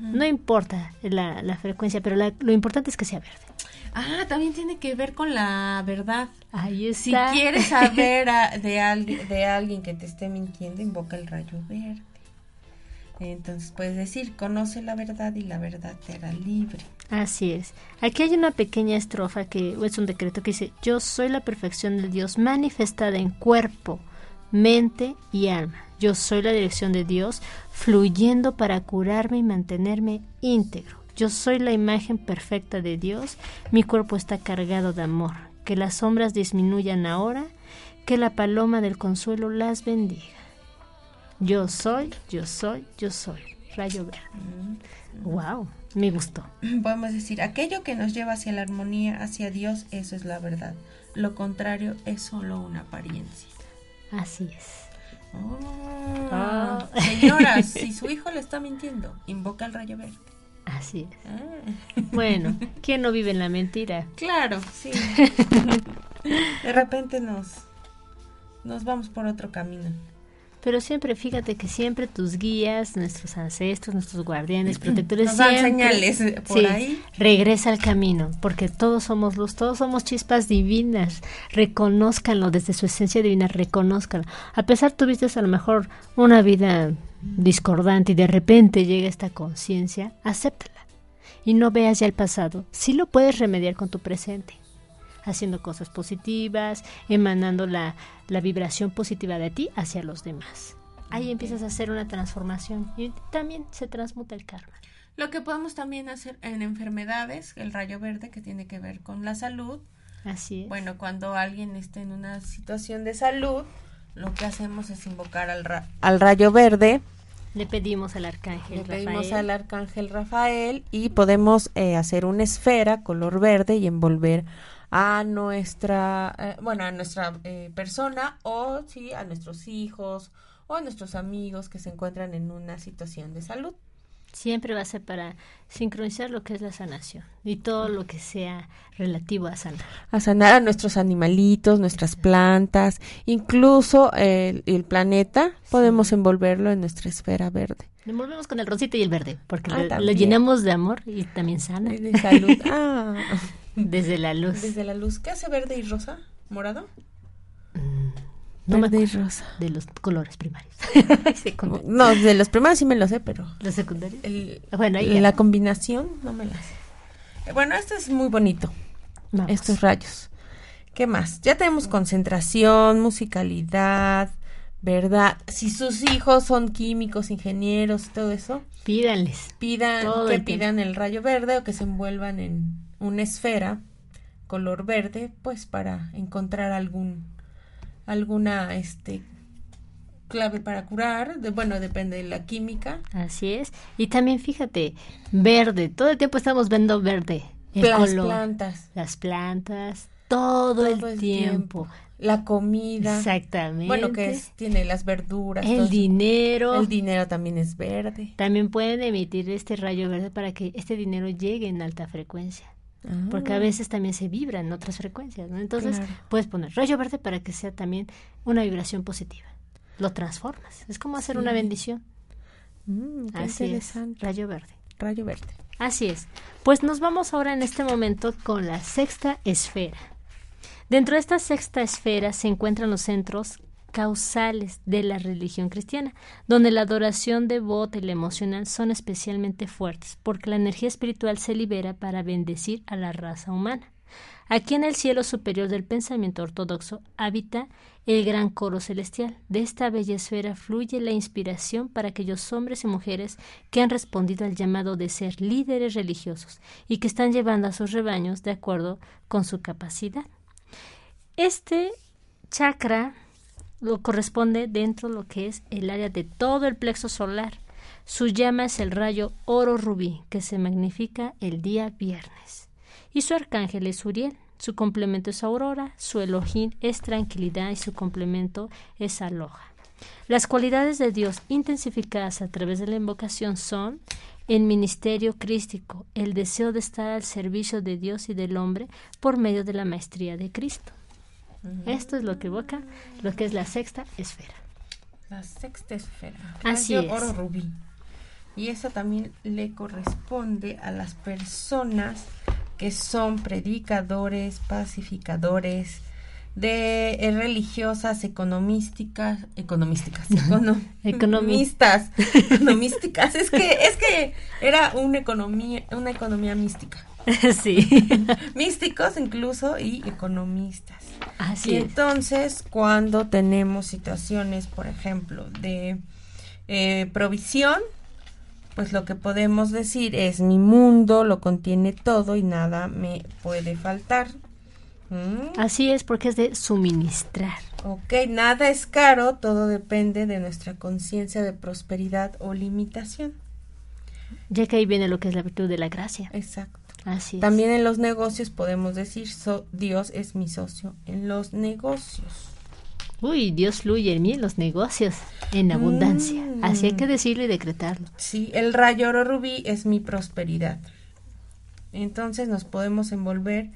No importa la, la frecuencia, pero lo importante es que sea verde. Ah, también tiene que ver con la verdad. Ahí Si quieres saber de, alguien, de alguien que te esté mintiendo, invoca el rayo verde. Entonces puedes decir, conoce la verdad y la verdad te hará libre. Así es. Aquí hay una pequeña estrofa que es un decreto que dice, yo soy la perfección de Dios manifestada en cuerpo, mente y alma. Yo soy la dirección de Dios fluyendo para curarme y mantenerme íntegro. Yo soy la imagen perfecta de Dios. Mi cuerpo está cargado de amor. Que las sombras disminuyan ahora. Que la paloma del consuelo las bendiga. Yo soy, yo soy, yo soy. Rayo verde. Wow, me gustó. Podemos decir, aquello que nos lleva hacia la armonía, hacia Dios, eso es la verdad. Lo contrario es solo una apariencia. Así es. Oh. Ah. Señoras, si su hijo le está mintiendo, invoca el rayo verde. Así es. Ah. Bueno, ¿quién no vive en la mentira? Claro, sí. De repente nos, nos vamos por otro camino. Pero siempre, fíjate que siempre tus guías, nuestros ancestros, nuestros guardianes, protectores, Nos dan señales, eh, por sí, ahí. regresa al camino, porque todos somos luz, todos somos chispas divinas. Reconózcanlo desde su esencia divina, reconózcanlo. A pesar tuviste a lo mejor una vida discordante y de repente llega esta conciencia, acéptala y no veas ya el pasado. Sí lo puedes remediar con tu presente haciendo cosas positivas, emanando la, la vibración positiva de ti hacia los demás. Ahí empiezas a hacer una transformación y también se transmuta el karma. Lo que podemos también hacer en enfermedades, el rayo verde que tiene que ver con la salud. Así es. Bueno, cuando alguien esté en una situación de salud, lo que hacemos es invocar al, ra- al rayo verde. Le pedimos al arcángel Le pedimos Rafael. al arcángel Rafael y podemos eh, hacer una esfera color verde y envolver a nuestra, eh, bueno, a nuestra eh, persona o sí, a nuestros hijos o a nuestros amigos que se encuentran en una situación de salud. Siempre va a ser para sincronizar lo que es la sanación y todo lo que sea relativo a sanar. a sanar a nuestros animalitos, nuestras plantas, incluso el, el planeta, podemos envolverlo en nuestra esfera verde. Envolvemos con el rosita y el verde, porque Ah, lo- llenamos de amor y también sana. Y de salud. Ah. Desde la luz. Desde la luz. ¿Qué hace verde y rosa? ¿Morado? No me verde y rosa. De los colores primarios. No, de los primeros sí me lo sé, pero Los secundarios. el- Bueno, ahí ya. la combinación no me la sé. Eh, Bueno, esto es muy bonito. Vamos. Estos rayos. ¿Qué más? Ya tenemos concentración, musicalidad, ¿verdad? Si sus hijos son químicos, ingenieros, todo eso, Pídanles. pidan Todo que el tiempo. pidan el rayo verde o que se envuelvan en una esfera color verde, pues para encontrar algún alguna este clave para curar, de, bueno, depende de la química. Así es. Y también fíjate, verde. Todo el tiempo estamos viendo verde. El Las color. plantas, Las plantas. Todo, el, el tiempo. la comida. Exactamente. Bueno, que es, tiene las verduras. El eso. dinero. El dinero también es verde. También pueden emitir este rayo verde para que este dinero llegue en alta frecuencia. Porque a veces también se vibra en otras frecuencias, ¿no? Entonces Claro. puedes poner rayo verde para que sea también una vibración positiva. Lo transformas. Es como hacer una bendición. Mm, qué Así es. interesante. Rayo verde. Rayo verde. Así es. Pues nos vamos ahora en este momento con la sexta esfera. Dentro de esta sexta esfera se encuentran los centros causales de la religión cristiana, donde la adoración devota y la emocional son especialmente fuertes, porque la energía espiritual se libera para bendecir a la raza humana. Aquí en el cielo superior del pensamiento ortodoxo habita el gran coro celestial. De esta bella esfera fluye la inspiración para aquellos hombres y mujeres que han respondido al llamado de ser líderes religiosos y que están llevando a sus rebaños de acuerdo con su capacidad. Este chakra lo corresponde dentro de lo que es el área de todo el plexo solar. Su llama es el rayo oro rubí, que se magnifica el día viernes. Y su arcángel es Uriel. Su complemento es Aurora, su Elohim es tranquilidad y su complemento es Aloha. Las cualidades de Dios intensificadas a través de la invocación son el ministerio crístico, el deseo de estar al servicio de Dios y del hombre por medio de la maestría de Cristo. Esto es lo que evoca lo que es la sexta esfera. La sexta esfera. Así es. oro rubí. Y eso también le corresponde a las personas que son predicadores, pacificadores, de eh, religiosas, economísticas, economísticas, econo- economistas, economísticas. Es que es que era una economía, una economía mística. sí. Místicos incluso y economistas. Así y es. entonces, cuando tenemos situaciones, por ejemplo, de eh, provisión, pues lo que podemos decir es mi mundo lo contiene todo y nada me puede faltar. ¿Mm? Así es porque es de suministrar. Ok, nada es caro, todo depende de nuestra conciencia de prosperidad o limitación. Ya que ahí viene lo que es la virtud de la gracia. Exacto. Así es. También en los negocios podemos decir, so- Dios es mi socio en los negocios. Uy, Dios fluye en mí en los negocios en abundancia. Mm. Así hay que decirlo y decretarlo. Sí, el rayo oro rubí es mi prosperidad. Entonces nos podemos envolver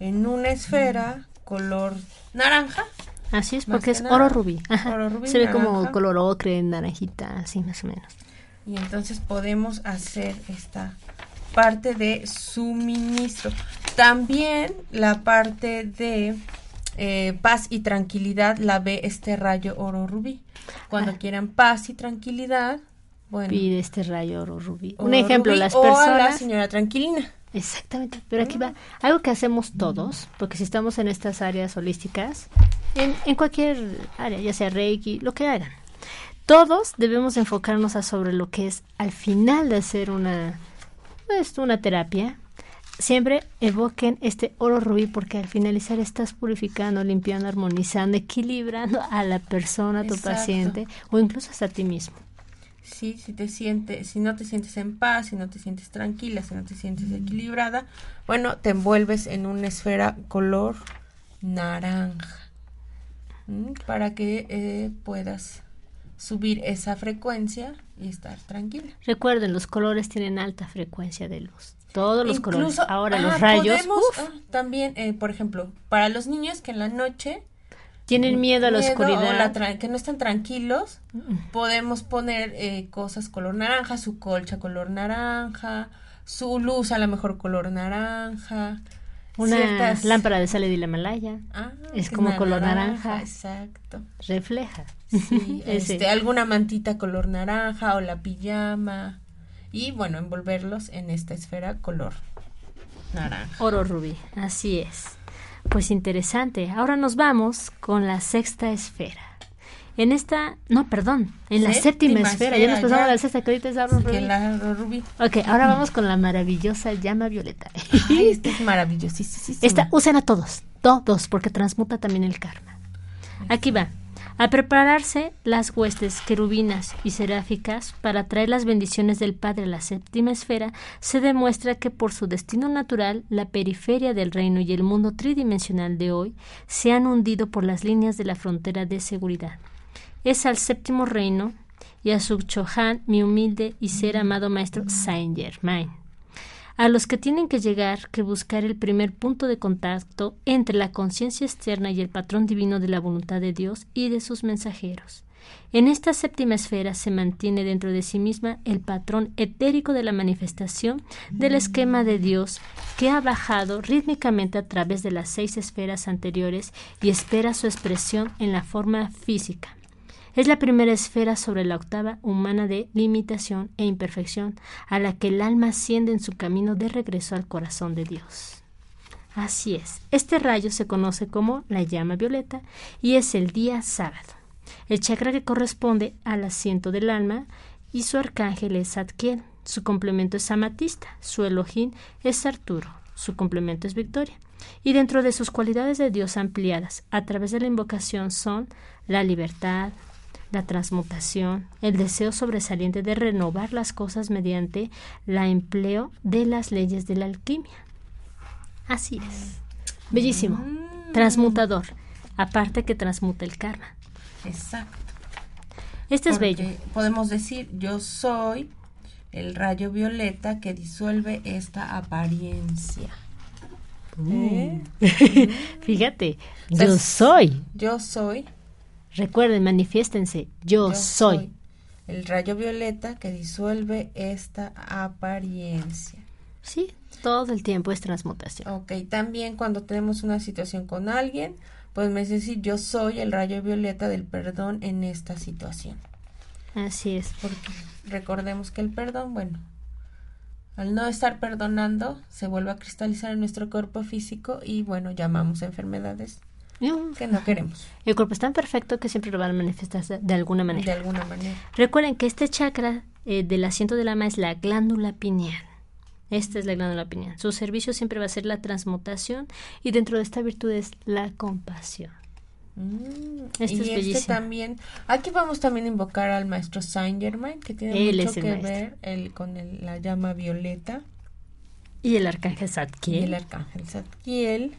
en una esfera color naranja. Así es, porque que es nada. oro rubí. Ajá. Oro rubí, Se ve como color ocre, naranjita, así más o menos. Y entonces podemos hacer esta parte de suministro. También la parte de eh, paz y tranquilidad la ve este rayo oro rubí. Cuando Ah. quieran paz y tranquilidad, bueno. Pide este rayo oro rubí. Un ejemplo, rubí las o a la personas... señora tranquilina. Exactamente, pero aquí va algo que hacemos todos, porque si estamos en estas áreas holísticas, en, en cualquier área, ya sea Reiki, lo que hagan, todos debemos enfocarnos a sobre lo que es al final de hacer una, pues, una terapia. Siempre evoquen este oro rubí porque al finalizar estás purificando, limpiando, armonizando, equilibrando a la persona, a tu Exacto. paciente o incluso hasta a ti mismo. Sí, si te sientes, si no te sientes en paz, si no te sientes tranquila, si no te sientes equilibrada, bueno, te envuelves en una esfera color naranja ¿m? para que eh, puedas subir esa frecuencia y estar tranquila. Recuerden, los colores tienen alta frecuencia de luz. Todos los colores. Ahora ah, los rayos podemos, ah, también, eh, por ejemplo, para los niños que en la noche tienen miedo a la miedo o oscuridad. la que no están tranquilos, podemos poner eh, cosas color naranja, su colcha color naranja, su luz a lo mejor color naranja. Una ciertas- lámpara de sal de la Malaya. Ah, es como color naranja. Exacto. Refleja. Sí, este, alguna mantita color naranja o la pijama. Y bueno, envolverlos en esta esfera color naranja. Oro rubí. Así es. Pues interesante. Ahora nos vamos con la sexta esfera. En esta, no, perdón, en la séptima, Séptima esfera. Ya nos pasamos a la sexta, que ahorita es Que rubí. la rubí. Ok, ahora vamos con la maravillosa llama violeta. Ay, esta es maravillosísima. Esta, usen a todos, todos, porque transmuta también el karma. Aquí va. A prepararse las huestes querubinas y seráficas para traer las bendiciones del Padre a la séptima esfera, se demuestra que por su destino natural, la periferia del reino y el mundo tridimensional de hoy se han hundido por las líneas de la frontera de seguridad. Es al séptimo reino y a su Chohan, mi humilde y ser amado maestro Saint Germain a los que tienen que llegar que buscar el primer punto de contacto entre la conciencia externa y el patrón divino de la voluntad de Dios y de sus mensajeros. En esta séptima esfera se mantiene dentro de sí misma el patrón etérico de la manifestación del esquema de Dios que ha bajado rítmicamente a través de las seis esferas anteriores y espera su expresión en la forma física. Es la primera esfera sobre la octava humana de limitación e imperfección a la que el alma asciende en su camino de regreso al corazón de Dios. Así es, este rayo se conoce como la llama violeta y es el día sábado. El chakra que corresponde al asiento del alma y su arcángel es Zadkiel, su complemento es Amatista, su Elohim es Arturo, su complemento es Victoria. Y dentro de sus cualidades de Dios ampliadas a través de la invocación son la libertad, la transmutación, el deseo sobresaliente de renovar las cosas mediante la empleo de las leyes de la alquimia. Así es. Bellísimo. Transmutador. Aparte que transmuta el karma. Exacto. Este es Porque bello. Podemos decir, yo soy el rayo violeta que disuelve esta apariencia. ¿Eh? Fíjate, yo soy. Yo soy. Recuerden, manifiéstense. Yo, yo soy. El rayo violeta que disuelve esta apariencia. Sí, todo el tiempo es transmutación. Ok, también cuando tenemos una situación con alguien, podemos decir, yo soy el rayo violeta del perdón en esta situación. Así es. Porque recordemos que el perdón, bueno, al no estar perdonando, se vuelve a cristalizar en nuestro cuerpo físico y bueno, llamamos enfermedades que no queremos. El cuerpo es tan perfecto que siempre lo van a manifestarse de alguna manera. De alguna manera. Recuerden que este chakra eh, del asiento del alma es la glándula pineal. Esta es la glándula pineal. Su servicio siempre va a ser la transmutación y dentro de esta virtud es la compasión. Mm, Este y es este bellísimo. también, aquí vamos también a invocar al maestro Saint Germain, que tiene Él mucho que maestro. ver el, con el- la llama violeta Y el arcángel y Zadkiel. el arcángel Zadkiel.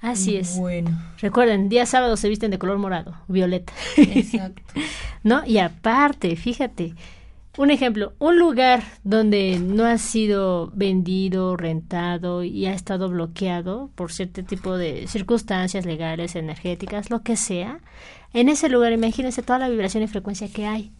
Así es. Bueno, Recuerden, día sábado se visten de color morado, violeta. exacto. ¿No? Y aparte, fíjate, un ejemplo, un lugar donde no ha sido vendido, rentado y ha estado bloqueado por cierto tipo de circunstancias legales, energéticas, lo que sea, en ese lugar imagínense toda la vibración y frecuencia que hay.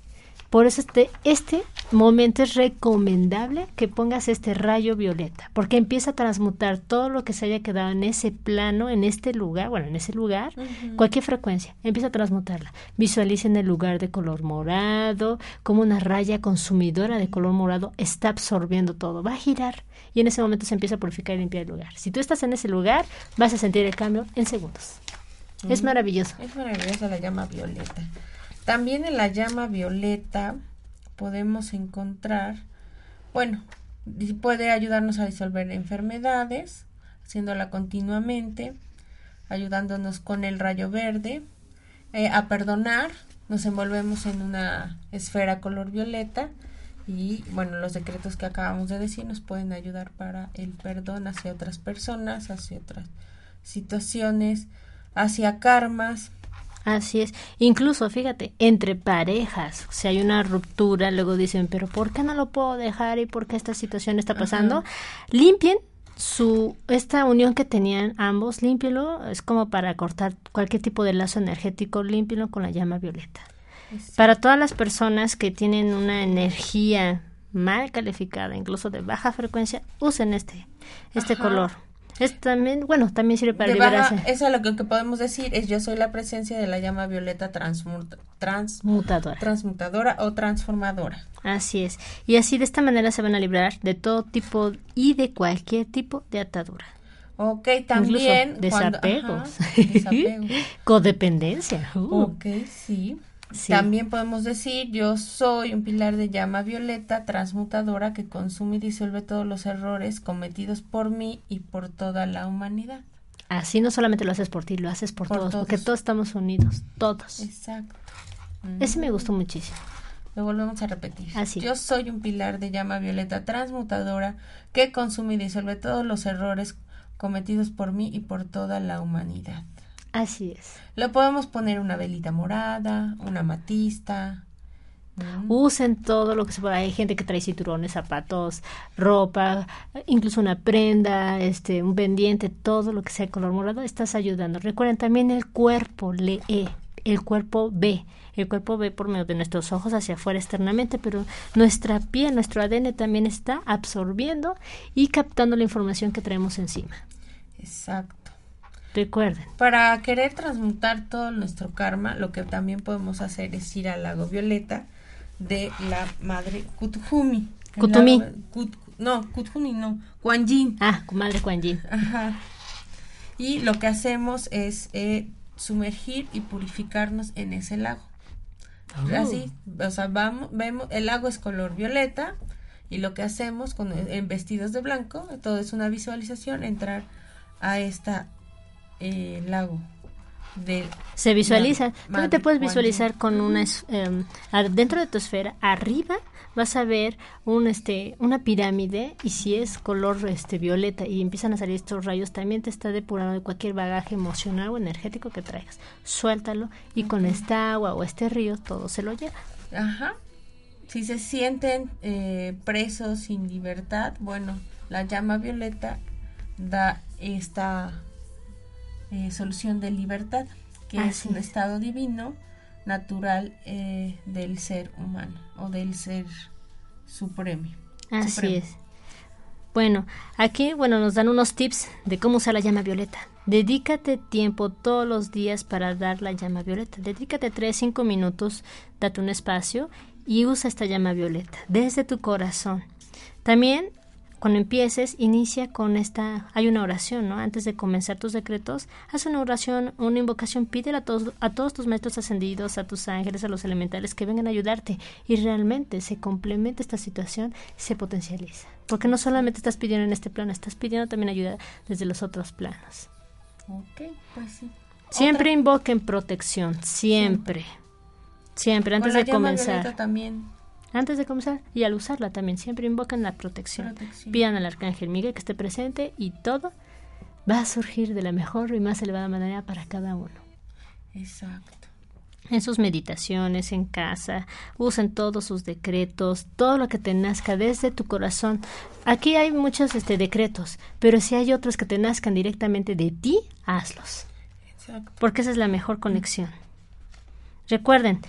Por eso este, este momento es recomendable que pongas este rayo violeta, porque empieza a transmutar todo lo que se haya quedado en ese plano, en este lugar, bueno, en ese lugar, cualquier frecuencia, empieza a transmutarla. Visualicen el lugar de color morado, como una raya consumidora de color morado está absorbiendo todo, va a girar y en ese momento se empieza a purificar y limpiar el lugar. Si tú estás en ese lugar, vas a sentir el cambio en segundos. Es Mm. maravilloso. Es maravillosa la llama violeta. También en la llama violeta podemos encontrar, bueno, puede ayudarnos a disolver enfermedades, haciéndola continuamente, ayudándonos con el rayo verde, eh, a perdonar, nos envolvemos en una esfera color violeta y bueno, los decretos que acabamos de decir nos pueden ayudar para el perdón hacia otras personas, hacia otras situaciones, hacia karmas. Así es. Incluso, fíjate, entre parejas, si hay una ruptura, luego dicen, pero ¿por qué no lo puedo dejar y por qué esta situación está pasando? Limpien su esta unión que tenían ambos, límpielo, es como para cortar cualquier tipo de lazo energético, límpielo con la llama violeta. Para todas las personas que tienen una energía mal calificada, incluso de baja frecuencia, usen este este Ajá. color. Es también, bueno, también sirve para De baja- liberarse. eso es lo que, que podemos decir es yo soy la presencia de la llama violeta transmuta- trans- Mutadora. transmutadora o transformadora. Así es. Y así de esta manera se van a librar de todo tipo y de cualquier tipo de atadura. Ok, también Incluso cuando- desapegos. ajá, desapegos. Codependencia. Uh. Ok, sí. Sí. También podemos decir yo soy un pilar de llama violeta transmutadora que consume y disuelve todos los errores cometidos por mí y por toda la humanidad. Así no solamente lo haces por ti, lo haces por, Por todos, todos. porque todos estamos unidos, todos. Exacto. Ese me gustó muchísimo. Lo volvemos a repetir. Así. Yo soy un pilar de llama violeta transmutadora que consume y disuelve todos los errores cometidos por mí y por toda la humanidad. Así es. Lo podemos poner una velita morada, una matista. ¿m? Usen todo lo que se pueda. Hay gente que trae cinturones, zapatos, ropa, incluso una prenda, este, un pendiente, todo lo que sea de color morado, estás ayudando. Recuerden también el cuerpo lee, el cuerpo ve. El cuerpo ve por medio de nuestros ojos hacia afuera externamente, pero nuestra piel, nuestro ADN también está absorbiendo y captando la información que traemos encima. Exacto. Recuerden. Para querer transmutar todo nuestro karma, lo que también podemos hacer es ir al lago violeta de la madre Kuthumi. El Kutumi. lago- Kut- no, Kuthumi no, Kuan Yin. Ah, madre Kuan Yin. Ajá. Y lo que hacemos es eh, sumergir y purificarnos en ese lago. Oh. Así, o sea, vamos, vemos, el lago es color violeta y lo que hacemos con en vestidos de blanco, todo es una visualización, entrar a esta eh, lago de Se visualiza. Tú te puedes visualizar con una em, dentro de tu esfera, arriba vas a ver un este una pirámide y si es color este violeta y empiezan a salir estos rayos, también te está depurando de cualquier bagaje emocional o energético que traigas. Suéltalo y con esta agua o este río todo se lo lleva. Ajá. Si se sienten eh, presos sin libertad, bueno, la llama violeta da esta eh, solución de libertad, que es un es. estado divino, natural eh, del ser humano o del ser supremo. Así supremo. es. Bueno, aquí bueno nos dan unos tips de cómo usar la llama violeta. Dedícate tiempo todos los días para dar la llama violeta. Dedícate 3, 5 minutos, date un espacio y usa esta llama violeta desde tu corazón. También cuando empieces, inicia con esta, hay una oración, ¿no? Antes de comenzar tus decretos, haz una oración, una invocación, pídele a todos, a todos tus maestros ascendidos, a tus ángeles, a los elementales que vengan a ayudarte y realmente se complementa esta situación, se potencializa. Porque no solamente estás pidiendo en este plano, estás pidiendo también ayuda desde los otros planos. Ok, pues sí. Siempre invoquen protección, siempre. Siempre, antes de comenzar. También. Antes de comenzar y al usarla también, siempre invocan la protección. Pidan al arcángel Miguel que esté presente y todo va a surgir de la mejor y más elevada manera para cada uno. Exacto en sus meditaciones en casa, usen todos sus decretos, todo lo que te nazca desde tu corazón. Aquí hay muchos este, decretos, pero si hay otros que te nazcan directamente de ti, hazlos. Exacto. Porque esa es la mejor conexión. Recuerden,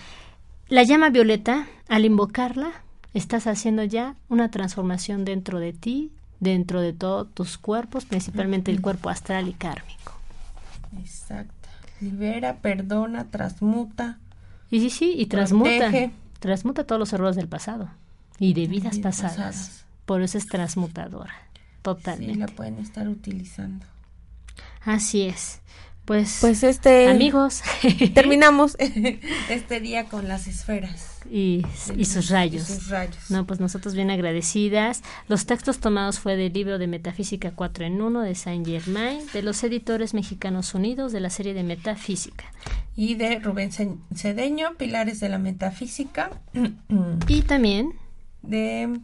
la llama violeta, al invocarla, estás haciendo ya una transformación dentro de ti, dentro de todos tus cuerpos, principalmente el cuerpo astral y kármico. Exacto libera, perdona, transmuta. Y sí, sí, y transmuta. Transmuta todos los errores del pasado y de vidas pasadas. Por eso es transmutadora. Totalmente. Sí, la pueden estar utilizando. Así es. Pues, pues este amigos terminamos este día con las esferas y, sus rayos. sus rayos. No, pues nosotros bien agradecidas. Los textos tomados fue del libro de Metafísica 4 en 1 de Saint Germain, de los editores mexicanos unidos de la serie de Metafísica. Y de Rubén Cedeño, Pilares de la Metafísica. y también de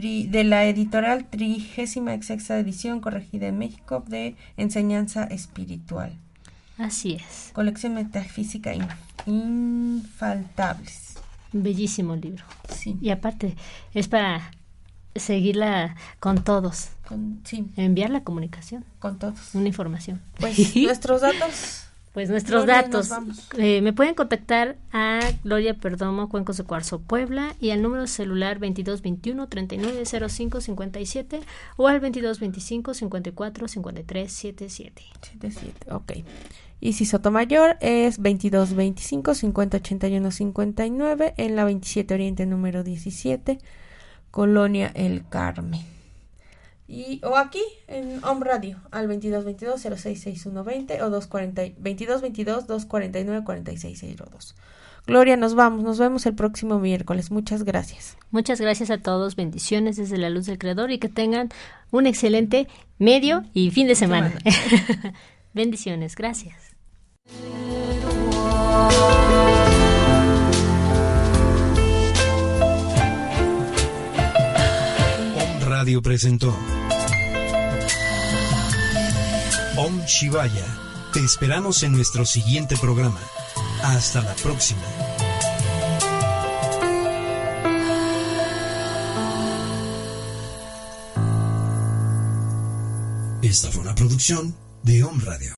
de la editorial Trigésima Sexta Edición, corregida en México, de Enseñanza Espiritual. Así es. Colección Metafísica Infaltables. Bellísimo libro. Sí. Y aparte, es para seguirla con todos. Con, sí. Enviar la comunicación. Con todos. Una información. Pues nuestros datos. Pues nuestros datos. Eh, me pueden contactar a Gloria Perdomo, Cuencos de Cuarzo, Puebla, y al número celular 2221 3905 57 o al 2225 54 53 77. 77, ok. Y si Sotomayor es 2225 50 81 59 en la 27 Oriente número 17, Colonia El Carmen. Y, o aquí en Home Radio al 2222-066120 o 2222-249-4602. Gloria, nos vamos, nos vemos el próximo miércoles. Muchas gracias. Muchas gracias a todos, bendiciones desde la luz del Creador y que tengan un excelente medio y fin de semana. bendiciones, gracias. Radio presentó Om Shivaya. Te esperamos en nuestro siguiente programa. Hasta la próxima. Esta fue una producción de Om Radio.